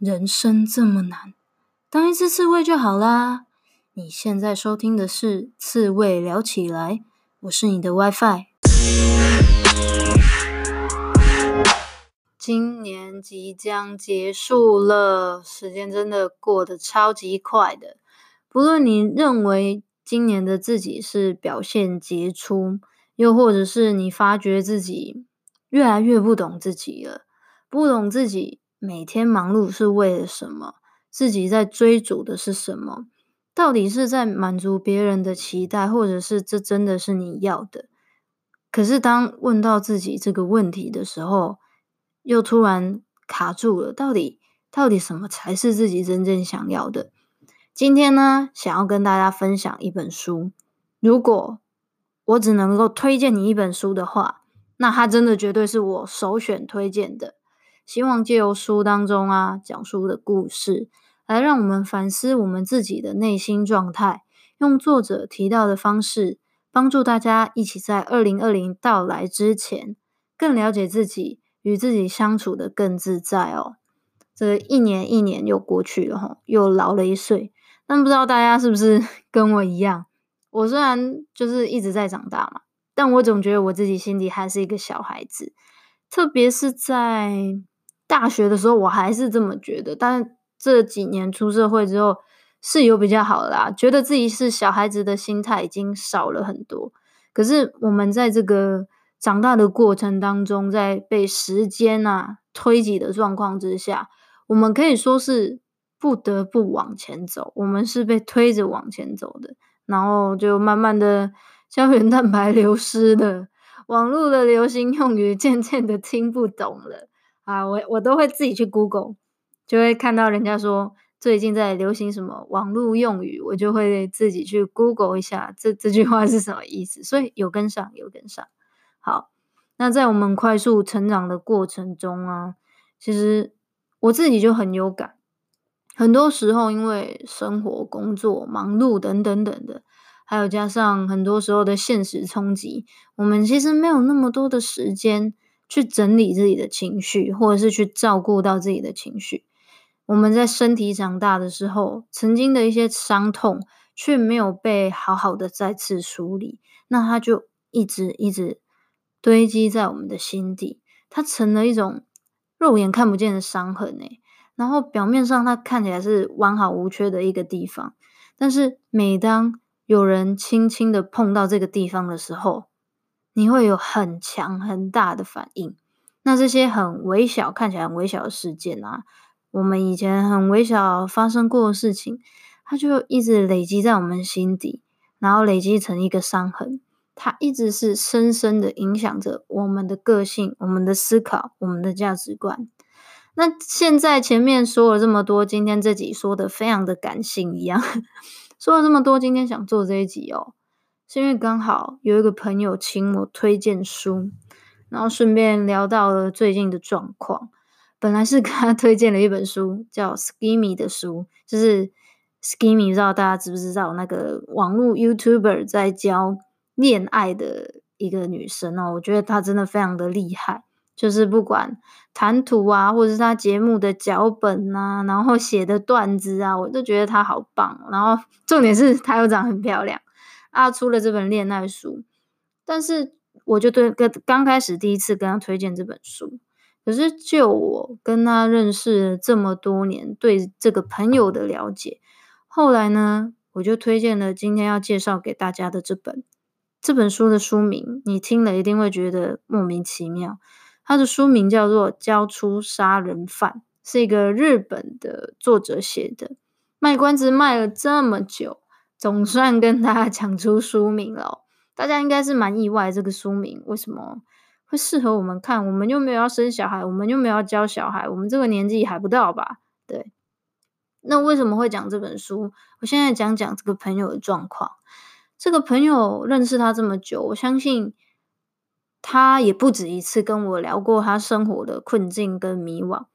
人生这么难，当一只刺猬就好啦。你现在收听的是《刺猬聊起来》，我是你的 WiFi。今年即将结束了，时间真的过得超级快的。不论你认为今年的自己是表现杰出，又或者是你发觉自己越来越不懂自己了，不懂自己。每天忙碌是为了什么？自己在追逐的是什么？到底是在满足别人的期待，或者是这真的是你要的？可是当问到自己这个问题的时候，又突然卡住了。到底到底什么才是自己真正想要的？今天呢，想要跟大家分享一本书。如果我只能够推荐你一本书的话，那它真的绝对是我首选推荐的。希望借由书当中啊，讲述的故事，来让我们反思我们自己的内心状态，用作者提到的方式，帮助大家一起在二零二零到来之前，更了解自己，与自己相处得更自在哦。这一年一年又过去了吼，又老了一岁。但不知道大家是不是 跟我一样？我虽然就是一直在长大嘛，但我总觉得我自己心里还是一个小孩子，特别是在。大学的时候我还是这么觉得，但这几年出社会之后是有比较好啦，觉得自己是小孩子的心态已经少了很多。可是我们在这个长大的过程当中，在被时间啊推挤的状况之下，我们可以说是不得不往前走，我们是被推着往前走的，然后就慢慢的胶原蛋白流失了，网络的流行用语渐渐的听不懂了。啊，我我都会自己去 Google，就会看到人家说最近在流行什么网络用语，我就会自己去 Google 一下这这句话是什么意思。所以有跟上，有跟上。好，那在我们快速成长的过程中啊，其实我自己就很有感。很多时候因为生活、工作、忙碌等等等的，还有加上很多时候的现实冲击，我们其实没有那么多的时间。去整理自己的情绪，或者是去照顾到自己的情绪。我们在身体长大的时候，曾经的一些伤痛，却没有被好好的再次梳理，那它就一直一直堆积在我们的心底，它成了一种肉眼看不见的伤痕诶。然后表面上它看起来是完好无缺的一个地方，但是每当有人轻轻的碰到这个地方的时候，你会有很强很大的反应，那这些很微小、看起来很微小的事件啊，我们以前很微小发生过的事情，它就一直累积在我们心底，然后累积成一个伤痕，它一直是深深的影响着我们的个性、我们的思考、我们的价值观。那现在前面说了这么多，今天这集说的非常的感性一样，说了这么多，今天想做这一集哦。是因为刚好有一个朋友请我推荐书，然后顺便聊到了最近的状况。本来是给他推荐了一本书，叫《Skimmy》的书，就是 Skimmy，不知道大家知不知道那个网络 YouTuber 在教恋爱的一个女生哦。我觉得她真的非常的厉害，就是不管谈吐啊，或者是她节目的脚本啊，然后写的段子啊，我都觉得她好棒。然后重点是她又长很漂亮。啊，出了这本恋爱书，但是我就对跟刚开始第一次跟他推荐这本书，可是就我跟他认识了这么多年，对这个朋友的了解，后来呢，我就推荐了今天要介绍给大家的这本这本书的书名，你听了一定会觉得莫名其妙。它的书名叫做《交出杀人犯》，是一个日本的作者写的。卖关子卖了这么久。总算跟大家讲出书名了，大家应该是蛮意外，这个书名为什么会适合我们看？我们又没有要生小孩，我们又没有要教小孩，我们这个年纪还不到吧？对，那为什么会讲这本书？我现在讲讲这个朋友的状况。这个朋友认识他这么久，我相信他也不止一次跟我聊过他生活的困境跟迷惘。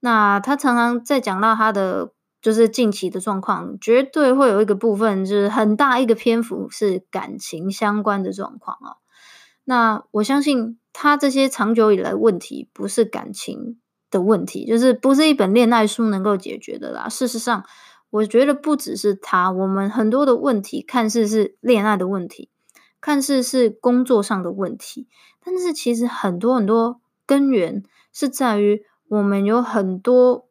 那他常常在讲到他的。就是近期的状况，绝对会有一个部分，就是很大一个篇幅是感情相关的状况哦。那我相信他这些长久以来问题，不是感情的问题，就是不是一本恋爱书能够解决的啦。事实上，我觉得不只是他，我们很多的问题看似是恋爱的问题，看似是工作上的问题，但是其实很多很多根源是在于我们有很多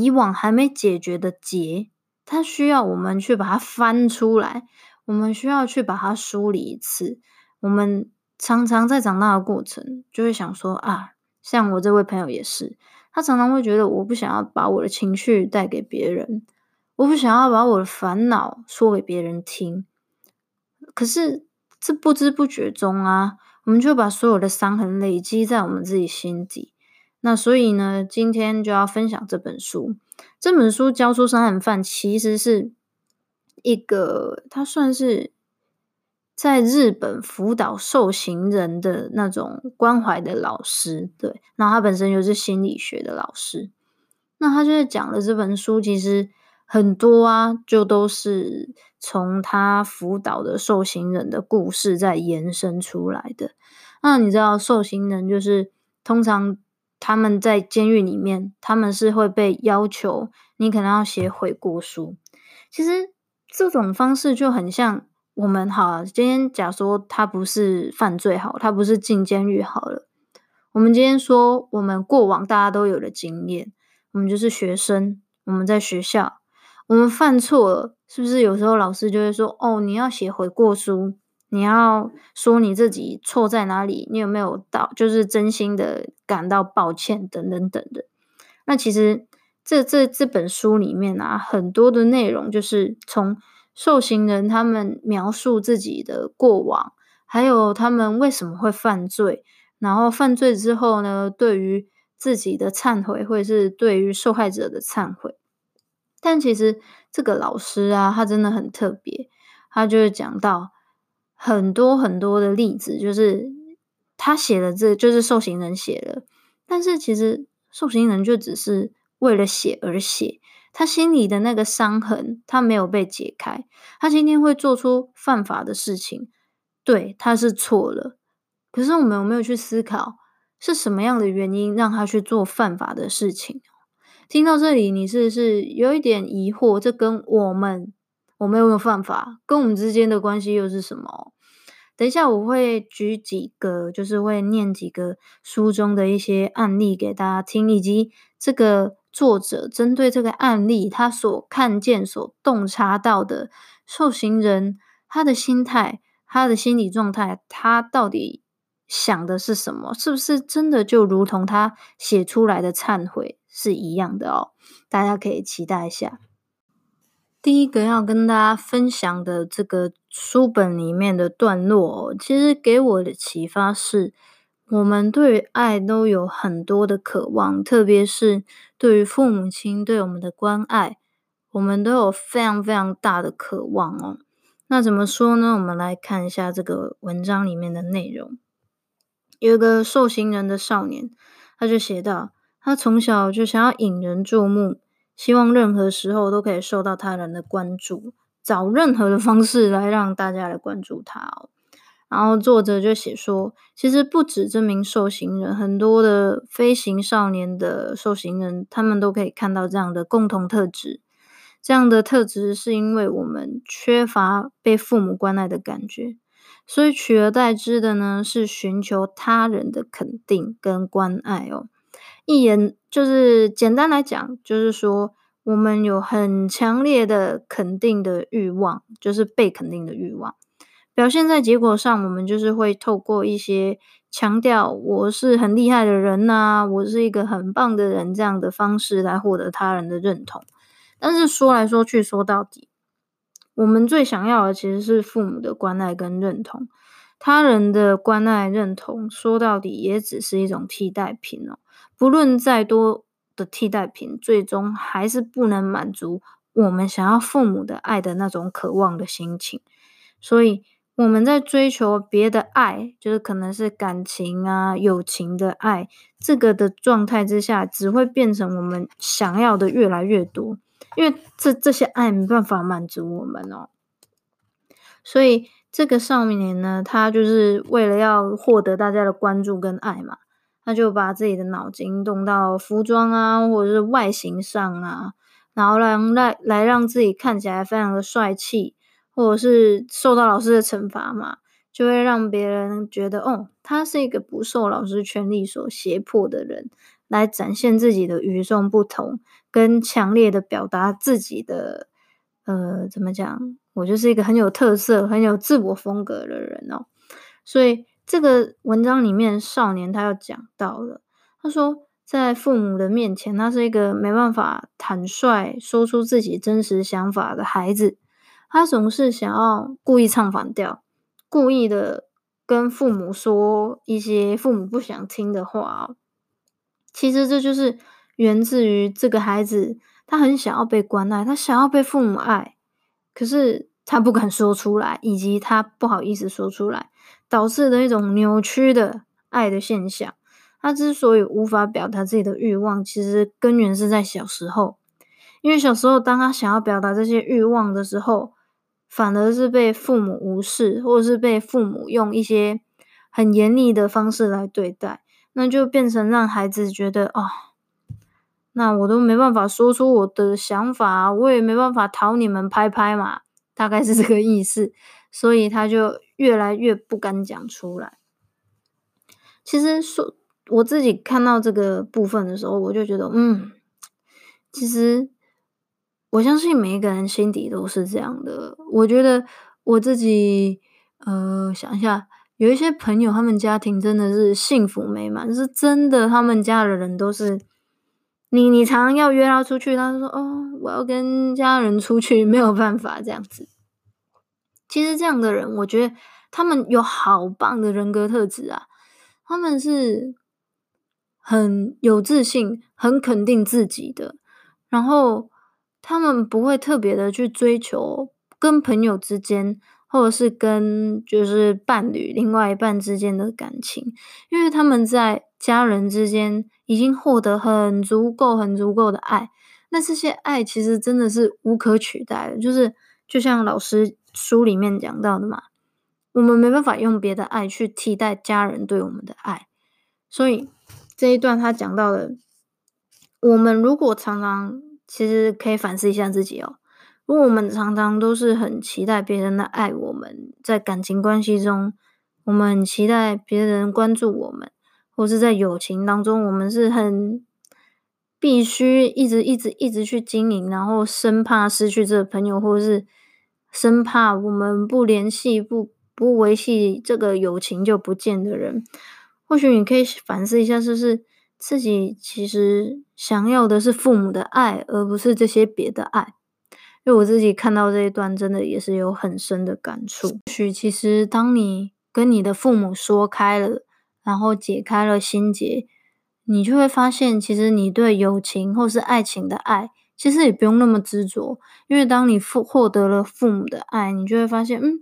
以往还没解决的结，它需要我们去把它翻出来，我们需要去把它梳理一次。我们常常在长大的过程，就会想说啊。像我这位朋友也是，他常常会觉得我不想要把我的情绪带给别人，我不想要把我的烦恼说给别人听。可是这不知不觉中啊，我们就把所有的伤痕累积在我们自己心底。那所以呢，今天就要分享这本书。这本书教出伤痕犯，其实是一个，它算是。在日本辅导受刑人的那种关怀的老师，对，那他本身又是心理学的老师，那他就是讲了这本书，其实很多啊，就都是从他辅导的受刑人的故事在延伸出来的。那你知道，受刑人就是通常他们在监狱里面，他们是会被要求你可能要写悔过书，其实这种方式就很像。我们好，今天假说他不是犯罪好，他不是进监狱好了。我们今天说，我们过往大家都有的经验，我们就是学生，我们在学校，我们犯错了，是不是有时候老师就会说，哦，你要写悔过书，你要说你自己错在哪里，你有没有到，就是真心的感到抱歉，等等等的。那其实这这这本书里面啊，很多的内容就是从。受刑人他们描述自己的过往，还有他们为什么会犯罪，然后犯罪之后呢，对于自己的忏悔，或者是对于受害者的忏悔。但其实这个老师啊，他真的很特别，他就是讲到很多很多的例子，就是他写的这，就是受刑人写了，但是其实受刑人就只是为了写而写。他心里的那个伤痕，他没有被解开。他今天会做出犯法的事情，对，他是错了。可是我们有没有去思考，是什么样的原因让他去做犯法的事情？听到这里，你是不是有一点疑惑？这跟我们，我们有没有犯法，跟我们之间的关系又是什么？等一下我会举几个，就是会念几个书中的一些案例给大家听，以及这个。作者针对这个案例，他所看见、所洞察到的受刑人，他的心态、他的心理状态，他到底想的是什么？是不是真的就如同他写出来的忏悔是一样的哦？大家可以期待一下。第一个要跟大家分享的这个书本里面的段落，其实给我的启发是。我们对于爱都有很多的渴望，特别是对于父母亲对我们的关爱，我们都有非常非常大的渴望哦。那怎么说呢？我们来看一下这个文章里面的内容。有一个受刑人的少年，他就写道：他从小就想要引人注目，希望任何时候都可以受到他人的关注，找任何的方式来让大家来关注他哦。然后作者就写说，其实不止这名受刑人，很多的飞行少年的受刑人，他们都可以看到这样的共同特质。这样的特质是因为我们缺乏被父母关爱的感觉，所以取而代之的呢，是寻求他人的肯定跟关爱哦。一言就是简单来讲，就是说我们有很强烈的肯定的欲望，就是被肯定的欲望。表现在结果上，我们就是会透过一些强调我是很厉害的人呐、我是一个很棒的人这样的方式来获得他人的认同。但是说来说去，说到底，我们最想要的其实是父母的关爱跟认同。他人的关爱认同，说到底也只是一种替代品哦。不论再多的替代品，最终还是不能满足我们想要父母的爱的那种渴望的心情。所以。我们在追求别的爱，就是可能是感情啊、友情的爱，这个的状态之下，只会变成我们想要的越来越多，因为这这些爱没办法满足我们哦。所以这个少年呢，他就是为了要获得大家的关注跟爱嘛，他就把自己的脑筋动到服装啊，或者是外形上啊，然后让来来让自己看起来非常的帅气，或者是受到老师的惩罚嘛，就会让别人觉得哦，他是一个不受老师权力所胁迫的人，来展现自己的与众不同，跟强烈的表达自己的呃，怎么讲？我就是一个很有特色、很有自我风格的人哦，所以。这个文章里面，少年他要讲到了，他说，在父母的面前，他是一个没办法坦率说出自己真实想法的孩子，他总是想要故意唱反调，故意的跟父母说一些父母不想听的话。其实这就是源自于这个孩子，他很想要被关爱，他想要被父母爱，可是他不敢说出来，以及他不好意思说出来。导致的一种扭曲的爱的现象。他之所以无法表达自己的欲望，其实根源是在小时候。因为小时候，当他想要表达这些欲望的时候，反而是被父母无视，或者是被父母用一些很严厉的方式来对待，那就变成让孩子觉得哦，那我都没办法说出我的想法，我也没办法讨你们拍拍嘛，大概是这个意思。所以他就越来越不敢讲出来。其实说我自己看到这个部分的时候，我就觉得，嗯，其实我相信每一个人心底都是这样的。我觉得我自己，呃，想一下，有一些朋友，他们家庭真的是幸福美满，是真的，他们家的人都是你，你常常要约他出去，他就说，哦，我要跟家人出去，没有办法这样子。其实这样的人，我觉得他们有好棒的人格特质啊！他们是很有自信、很肯定自己的，然后他们不会特别的去追求跟朋友之间，或者是跟就是伴侣另外一半之间的感情，因为他们在家人之间已经获得很足够、很足够的爱。那这些爱其实真的是无可取代的，就是就像老师。书里面讲到的嘛，我们没办法用别的爱去替代家人对我们的爱，所以这一段他讲到了，我们如果常常其实可以反思一下自己哦，如果我们常常都是很期待别人的爱，我们在感情关系中，我们很期待别人关注我们，或是在友情当中，我们是很必须一直一直一直去经营，然后生怕失去这个朋友，或者是。生怕我们不联系、不不维系这个友情就不见的人，或许你可以反思一下，是不是自己其实想要的是父母的爱，而不是这些别的爱？因为我自己看到这一段，真的也是有很深的感触。或许其实当你跟你的父母说开了，然后解开了心结，你就会发现，其实你对友情或是爱情的爱。其实也不用那么执着，因为当你获获得了父母的爱，你就会发现，嗯，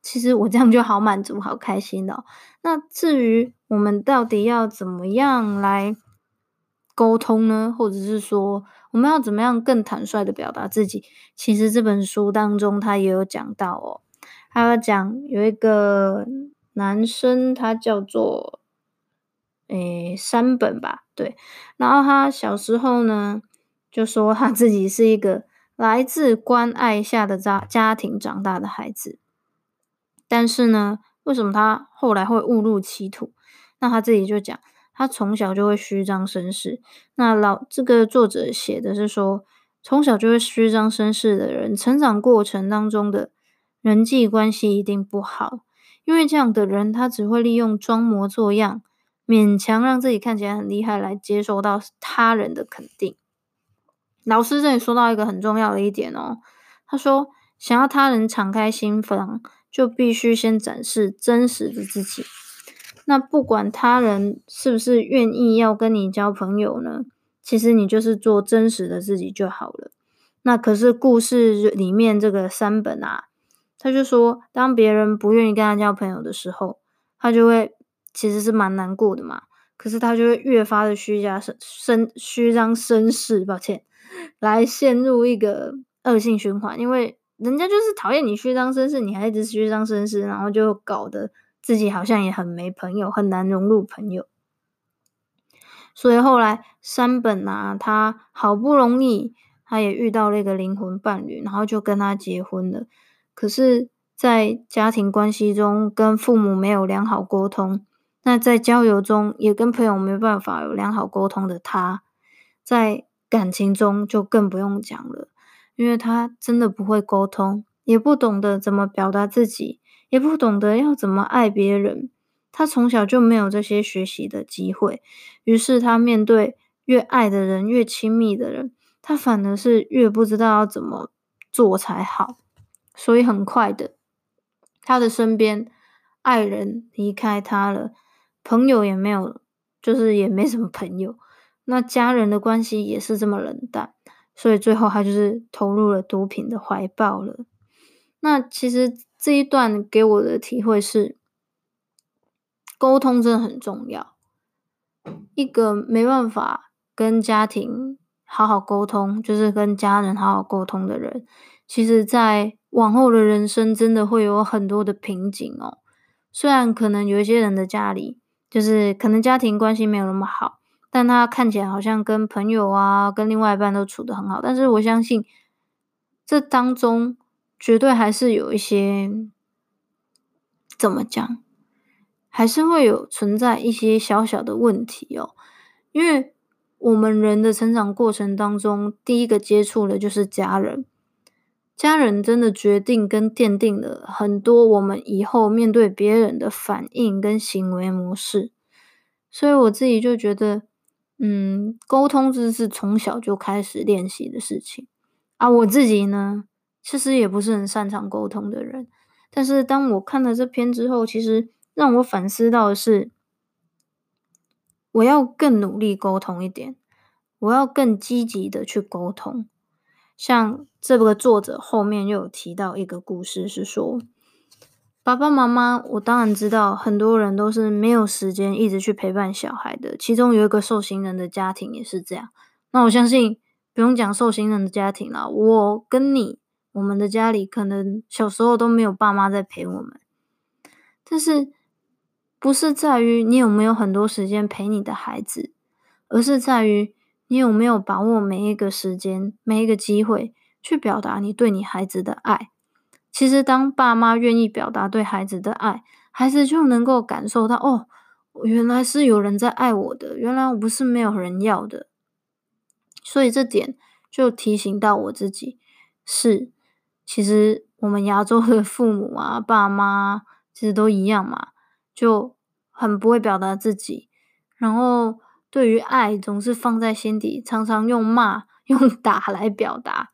其实我这样就好满足、好开心的哦。那至于我们到底要怎么样来沟通呢？或者是说，我们要怎么样更坦率的表达自己？其实这本书当中他也有讲到哦，他有讲有一个男生，他叫做诶山本吧，对，然后他小时候呢。就说他自己是一个来自关爱下的家家庭长大的孩子，但是呢，为什么他后来会误入歧途？那他自己就讲，他从小就会虚张声势。那老这个作者写的是说，从小就会虚张声势的人，成长过程当中的人际关系一定不好，因为这样的人他只会利用装模作样，勉强让自己看起来很厉害，来接受到他人的肯定。老师这里说到一个很重要的一点哦，他说，想要他人敞开心房，就必须先展示真实的自己。那不管他人是不是愿意要跟你交朋友呢，其实你就是做真实的自己就好了。那可是故事里面这个山本啊，他就说，当别人不愿意跟他交朋友的时候，他就会其实是蛮难过的嘛。可是他就会越发的虚假声声虚张声势，抱歉。来陷入一个恶性循环，因为人家就是讨厌你虚张声势，你还一直虚张声势，然后就搞得自己好像也很没朋友，很难融入朋友。所以后来山本啊，他好不容易他也遇到了一个灵魂伴侣，然后就跟他结婚了。可是，在家庭关系中跟父母没有良好沟通，那在交友中也跟朋友没办法有良好沟通的他，在感情中就更不用讲了，因为他真的不会沟通，也不懂得怎么表达自己，也不懂得要怎么爱别人。他从小就没有这些学习的机会，于是他面对越爱的人、越亲密的人，他反而是越不知道要怎么做才好。所以很快的，他的身边爱人离开他了，朋友也没有，就是也没什么朋友。那家人的关系也是这么冷淡，所以最后他就是投入了毒品的怀抱了。那其实这一段给我的体会是。沟通真的很重要。一个没办法跟家庭好好沟通，就是跟家人好好沟通的人，其实在往后的人生真的会有很多的瓶颈哦。虽然可能有一些人的家里，就是可能家庭关系没有那么好，但他看起来好像跟朋友啊、跟另外一半都处得很好。但是我相信，这当中绝对还是有一些，怎么讲？还是会有存在一些小小的问题哦，因为我们人的成长过程当中，第一个接触的就是家人，家人真的决定跟奠定了很多我们以后面对别人的反应跟行为模式，所以我自己就觉得，嗯，沟通这是从小就开始练习的事情啊。我自己呢，其实也不是很擅长沟通的人，但是当我看了这篇之后，其实。让我反思到的是，我要更努力沟通一点，我要更积极的去沟通。像这个作者后面又有提到一个故事，是说爸爸妈妈，我当然知道很多人都是没有时间一直去陪伴小孩的，其中有一个受刑人的家庭也是这样。那我相信不用讲受刑人的家庭了，我跟你，我们的家里可能小时候都没有爸妈在陪我们，但是。不是在于你有没有很多时间陪你的孩子，而是在于你有没有把握每一个时间、每一个机会去表达你对你孩子的爱。其实，当爸妈愿意表达对孩子的爱，孩子就能够感受到哦，原来是有人在爱我的，原来我不是没有人要的。所以这点就提醒到我自己，是其实我们亚洲的父母啊、爸妈其实都一样嘛。就很不会表达自己，然后对于爱总是放在心底，常常用骂、用打来表达，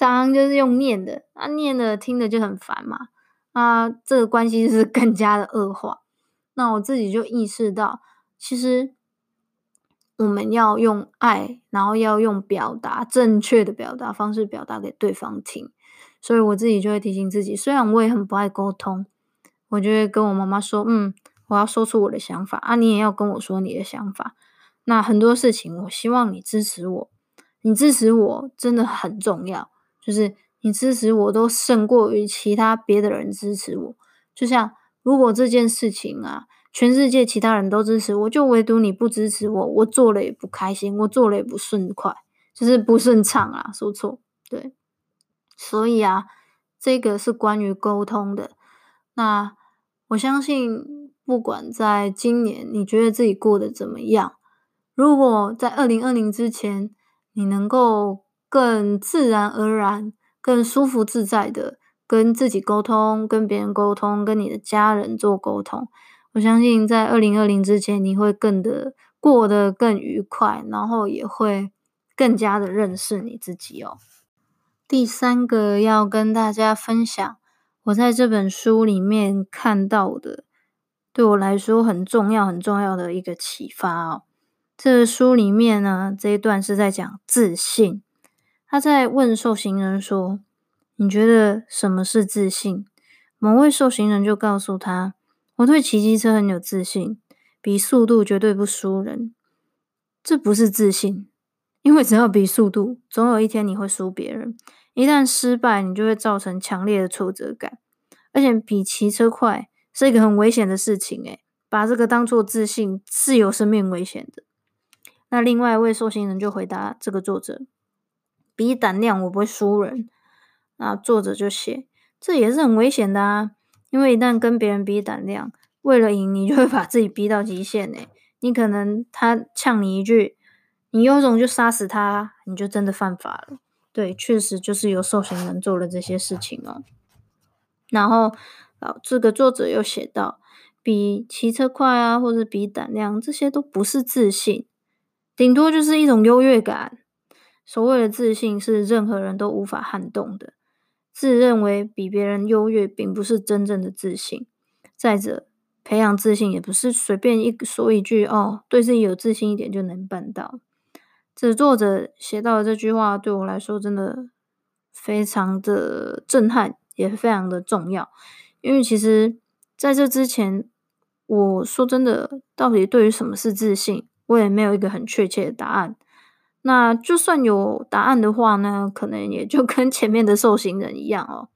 常常就是用念的，啊念的听的就很烦嘛，啊这个关系是更加的恶化。那我自己就意识到，其实我们要用爱，然后要用表达正确的表达方式表达给对方听，所以我自己就会提醒自己，虽然我也很不爱沟通。我就会跟我妈妈说，嗯，我要说出我的想法啊，你也要跟我说你的想法。那很多事情，我希望你支持我，你支持我真的很重要，就是你支持我都胜过于其他别的人支持我。就像如果这件事情啊，全世界其他人都支持我，就唯独你不支持我，我做了也不开心，我做了也不顺快，就是不顺畅啊，说错，对。所以啊，这个是关于沟通的，那。我相信，不管在今年你觉得自己过得怎么样，如果在二零二零之前，你能够更自然而然、更舒服自在的跟自己沟通、跟别人沟通、跟你的家人做沟通，我相信在二零二零之前，你会更的过得更愉快，然后也会更加的认识你自己哦。第三个要跟大家分享。我在这本书里面看到的，对我来说很重要、很重要的一个启发哦。这个书里面呢，这一段是在讲自信。他在问受刑人说：“你觉得什么是自信？”某位受刑人就告诉他：“我对骑机车很有自信，比速度绝对不输人。”这不是自信，因为只要比速度，总有一天你会输别人。一旦失败，你就会造成强烈的挫折感，而且比骑车快是一个很危险的事情。诶，把这个当做自信是有生命危险的。那另外一位受刑人就回答这个作者：“比胆量，我不会输人。”那作者就写：“这也是很危险的啊，因为一旦跟别人比胆量，为了赢，你就会把自己逼到极限诶。你可能他呛你一句，你有种就杀死他，你就真的犯法了。对，确实就是有受刑人做了这些事情哦。然后，啊，这个作者又写到：比骑车快啊，或者比胆量，这些都不是自信。”顶多就是一种优越感。所谓的自信是任何人都无法撼动的。自认为比别人优越，并不是真正的自信。再者，培养自信也不是随便一说一句哦，对自己有自信一点就能办到。这作者写到的这句话，对我来说真的非常的震撼，也非常的重要。因为其实在这之前，我说真的，到底对于什么是自信？我也没有一个很确切的答案。那就算有答案的话呢，可能也就跟前面的受刑人一样哦，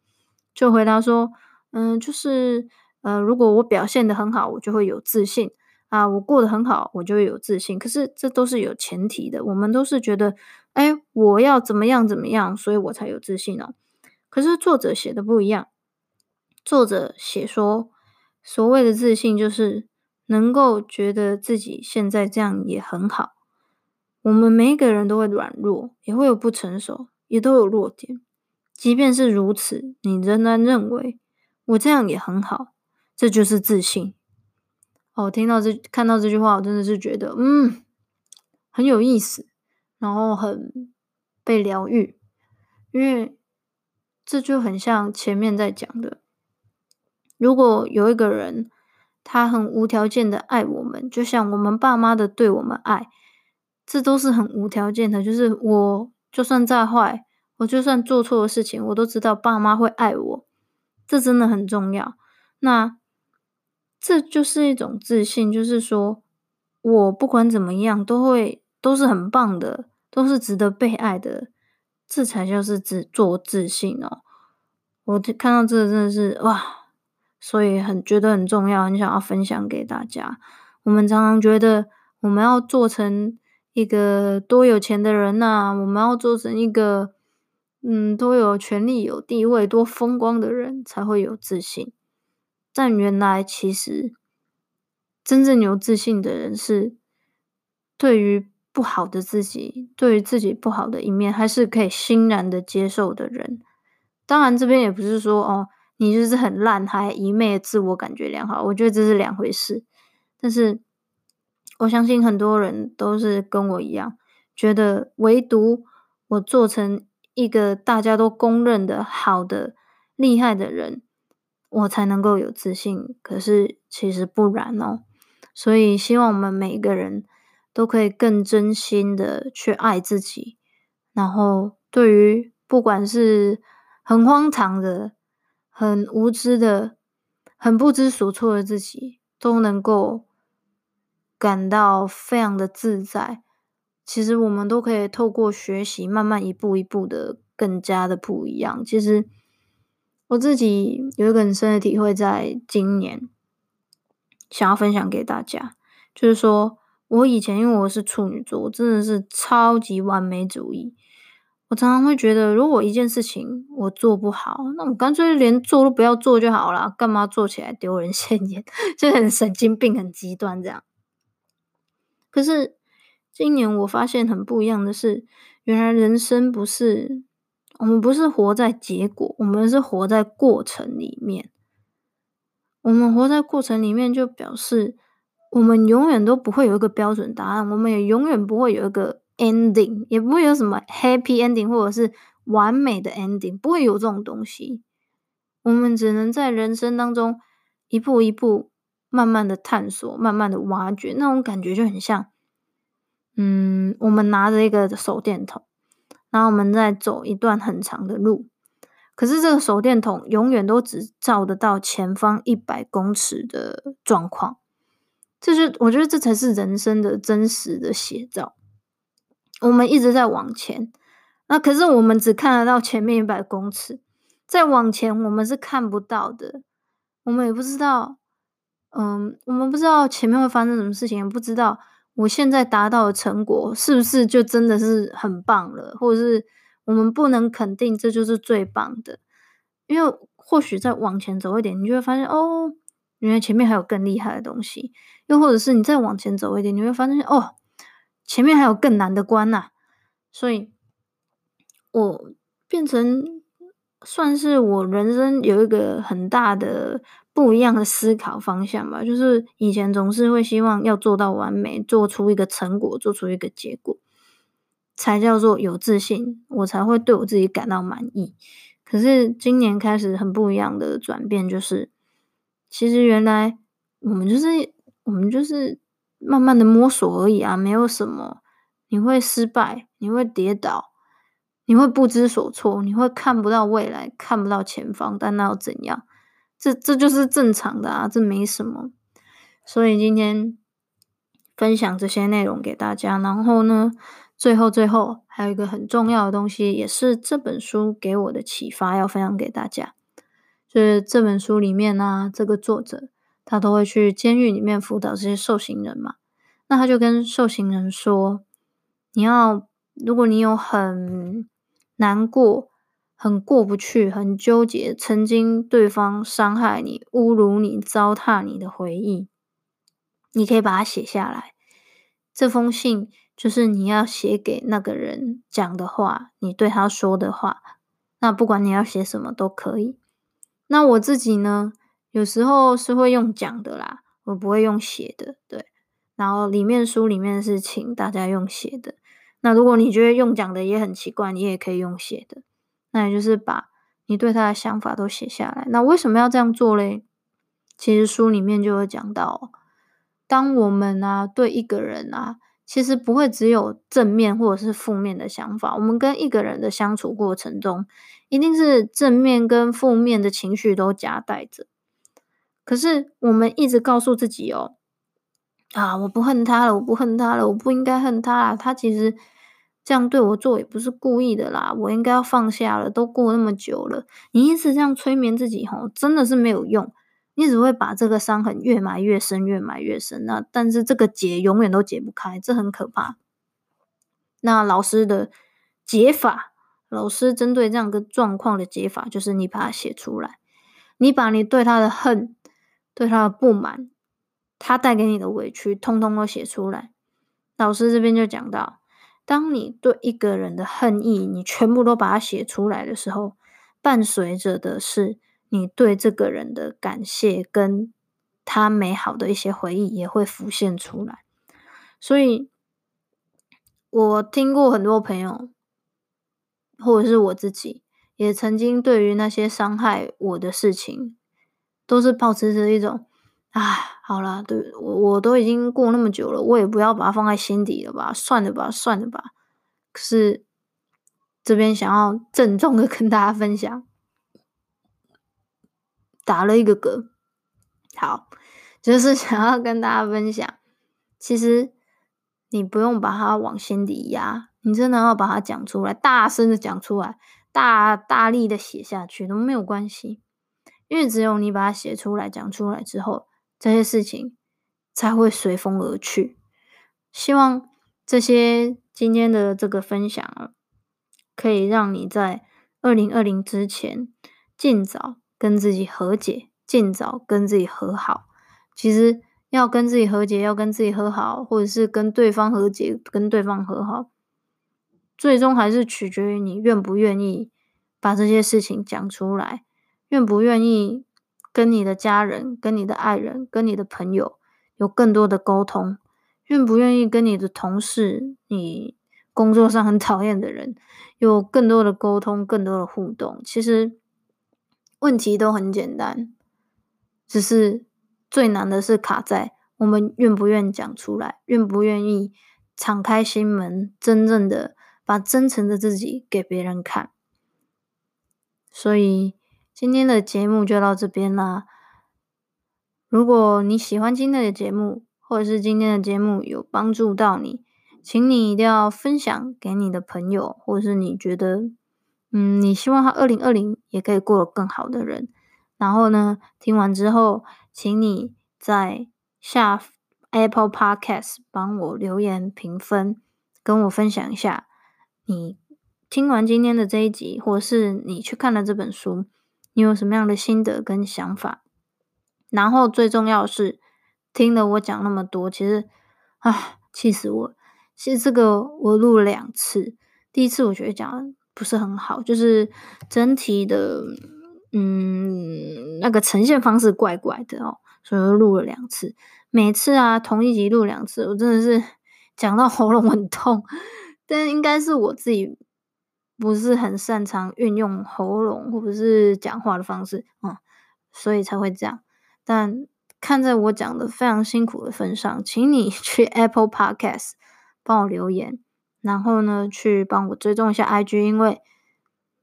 就回答说，嗯，就是，呃，如果我表现的很好，我就会有自信啊，我过得很好，我就会有自信。可是这都是有前提的，我们都是觉得，哎，我要怎么样怎么样，所以我才有自信哦。可是作者写的不一样，作者写说，所谓的自信就是。能够觉得自己现在这样也很好。我们每一个人都会软弱，也会有不成熟，也都有弱点。即便是如此，你仍然认为我这样也很好，这就是自信。哦，听到这，看到这句话，我真的是觉得，嗯，很有意思，然后很被疗愈，因为这就很像前面在讲的，如果有一个人。他很无条件的爱我们，就像我们爸妈的对我们爱，这都是很无条件的。就是我就算再坏，我就算做错的事情，我都知道爸妈会爱我，这真的很重要。那这就是一种自信，就是说我不管怎么样都会都是很棒的，都是值得被爱的，这才叫是自做自信哦。我看到这真的是哇！所以很觉得很重要，很想要分享给大家。我们常常觉得我们要做成一个多有钱的人呐、我们要做成一个嗯多有权力、有地位、多风光的人才会有自信。但原来其实真正有自信的人是对于不好的自己，对于自己不好的一面，还是可以欣然的接受的人。当然，这边也不是说哦。你就是很烂，还一昧的自我感觉良好，我觉得这是两回事。但是我相信很多人都是跟我一样，觉得唯独我做成一个大家都公认的好的、厉害的人，我才能够有自信。可是其实不然哦。所以希望我们每一个人都可以更真心的去爱自己，然后对于不管是很荒唐的。很无知的、很不知所措的自己，都能够感到非常的自在。其实我们都可以透过学习，慢慢一步一步的更加的不一样。其实我自己有一个很深的体会，在今年想要分享给大家，就是说我以前因为我是处女座，我真的是超级完美主义。我常常会觉得，如果一件事情我做不好，那我干脆连做都不要做就好了，干嘛做起来丢人现眼？就很神经病，很极端这样。可是今年我发现很不一样的是，原来人生不是，我们不是活在结果，我们是活在过程里面。我们活在过程里面，就表示我们永远都不会有一个标准答案，我们也永远不会有一个。ending 也不会有什么 happy ending 或者是完美的 ending，不会有这种东西。我们只能在人生当中一步一步慢慢的探索，慢慢的挖掘，那种感觉就很像，嗯，我们拿着一个手电筒，然后我们在走一段很长的路，可是这个手电筒永远都只照得到前方一百公尺的状况。这就我觉得这才是人生的真实的写照。我们一直在往前，那可是我们只看得到前面一百公尺，再往前我们是看不到的。我们也不知道，嗯，我们不知道前面会发生什么事情，不知道我现在达到的成果是不是就真的是很棒了？或者是我们不能肯定这就是最棒的？因为或许再往前走一点，你就会发现哦，原来前面还有更厉害的东西。又或者是你再往前走一点，你会发现哦，前面还有更难的关呐。所以，我变成算是我人生有一个很大的。不一样的思考方向吧，就是以前总是会希望要做到完美，做出一个成果，做出一个结果，才叫做有自信，我才会对我自己感到满意。可是今年开始很不一样的转变，就是其实原来我们就是我们就是慢慢的摸索而已啊，没有什么。你会失败，你会跌倒，你会不知所措，你会看不到未来，看不到前方，但那又怎样？这这就是正常的啊，这没什么。所以今天分享这些内容给大家，然后呢，最后最后还有一个很重要的东西，也是这本书给我的启发，要分享给大家。就是这本书里面呢、这个作者他都会去监狱里面辅导这些受刑人嘛，那他就跟受刑人说：“你要，如果你有很难过。”很过不去，很纠结，曾经对方伤害你、侮辱你、糟蹋你的回忆，你可以把它写下来。这封信就是你要写给那个人讲的话，你对他说的话。那不管你要写什么都可以。那我自己呢，有时候是会用讲的啦，我不会用写的。对，然后里面书里面是请大家用写的。那如果你觉得用讲的也很奇怪，你也可以用写的。那也就是把你对他的想法都写下来。那为什么要这样做嘞？其实书里面就有讲到，当我们啊对一个人啊，其实不会只有正面或者是负面的想法。我们跟一个人的相处过程中，一定是正面跟负面的情绪都夹带着。可是我们一直告诉自己哦，啊，我不恨他了，我不恨他了，我不应该恨他啊，他其实。这样对我做也不是故意的啦，我应该要放下了。都过那么久了，你一直这样催眠自己，吼，真的是没有用。你只会把这个伤痕越埋越深，越埋越深。那但是这个结永远都解不开，这很可怕。那老师的解法，老师针对这样个状况的解法，就是你把它写出来，你把你对他的恨、对他的不满、他带给你的委屈，通通都写出来。老师这边就讲到。当你对一个人的恨意，你全部都把它写出来的时候，伴随着的是你对这个人的感谢，跟他美好的一些回忆也会浮现出来。所以，我听过很多朋友，或者是我自己，也曾经对于那些伤害我的事情，都是保持着一种。唉，好啦，对，我我都已经过那么久了，我也不要把它放在心底了吧，算了吧，算了吧。可是这边想要郑重的跟大家分享，打了一个嗝，好，就是想要跟大家分享，其实你不用把它往心底压，你真的要把它讲出来，大声的讲出来，大大力的写下去都没有关系，因为只有你把它写出来、讲出来之后。这些事情才会随风而去。希望这些今天的这个分享，可以让你在二零二零之前尽早跟自己和解，尽早跟自己和好。其实要跟自己和解，要跟自己和好，或者是跟对方和解，跟对方和好，最终还是取决于你愿不愿意把这些事情讲出来，愿不愿意。跟你的家人、跟你的爱人、跟你的朋友有更多的沟通，愿不愿意跟你的同事、你工作上很讨厌的人有更多的沟通、更多的互动？其实问题都很简单，只是最难的是卡在我们愿不愿意讲出来，愿不愿意敞开心门，真正的把真诚的自己给别人看。所以。今天的节目就到这边啦。如果你喜欢今天的节目，或者是今天的节目有帮助到你，请你一定要分享给你的朋友，或者是你觉得，嗯，你希望他二零二零也可以过得更好的人。然后呢，听完之后，请你在下 Apple Podcast 帮我留言评分，跟我分享一下你听完今天的这一集，或是你去看了这本书，你有什么样的心得跟想法？然后最重要的是，听了我讲那么多，其实啊，气死我！其实这个我录了两次，第一次我觉得讲不是很好，就是整体的，嗯，那个呈现方式怪怪的哦，所以录了两次。每次啊，同一集录两次，我真的是讲到喉咙很痛，但应该是我自己不是很擅长运用喉咙或者是讲话的方式，嗯，所以才会这样。但看在我讲的非常辛苦的份上，请你 去 Apple Podcast 帮我留言，然后呢，去帮我追踪一下 IG，因为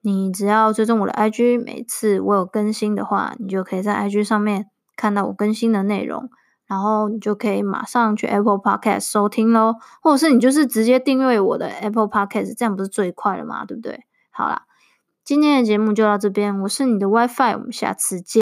你只要追踪我的 IG，每次我有更新的话，你就可以在 IG 上面看到我更新的内容，然后你就可以马上去 Apple Podcast 收听咯，或者是你就是直接订阅我的 Apple Podcast，这样不是最快了吗？对不对？好啦，今天的节目就到这边，我是你的 WiFi，我们下次见。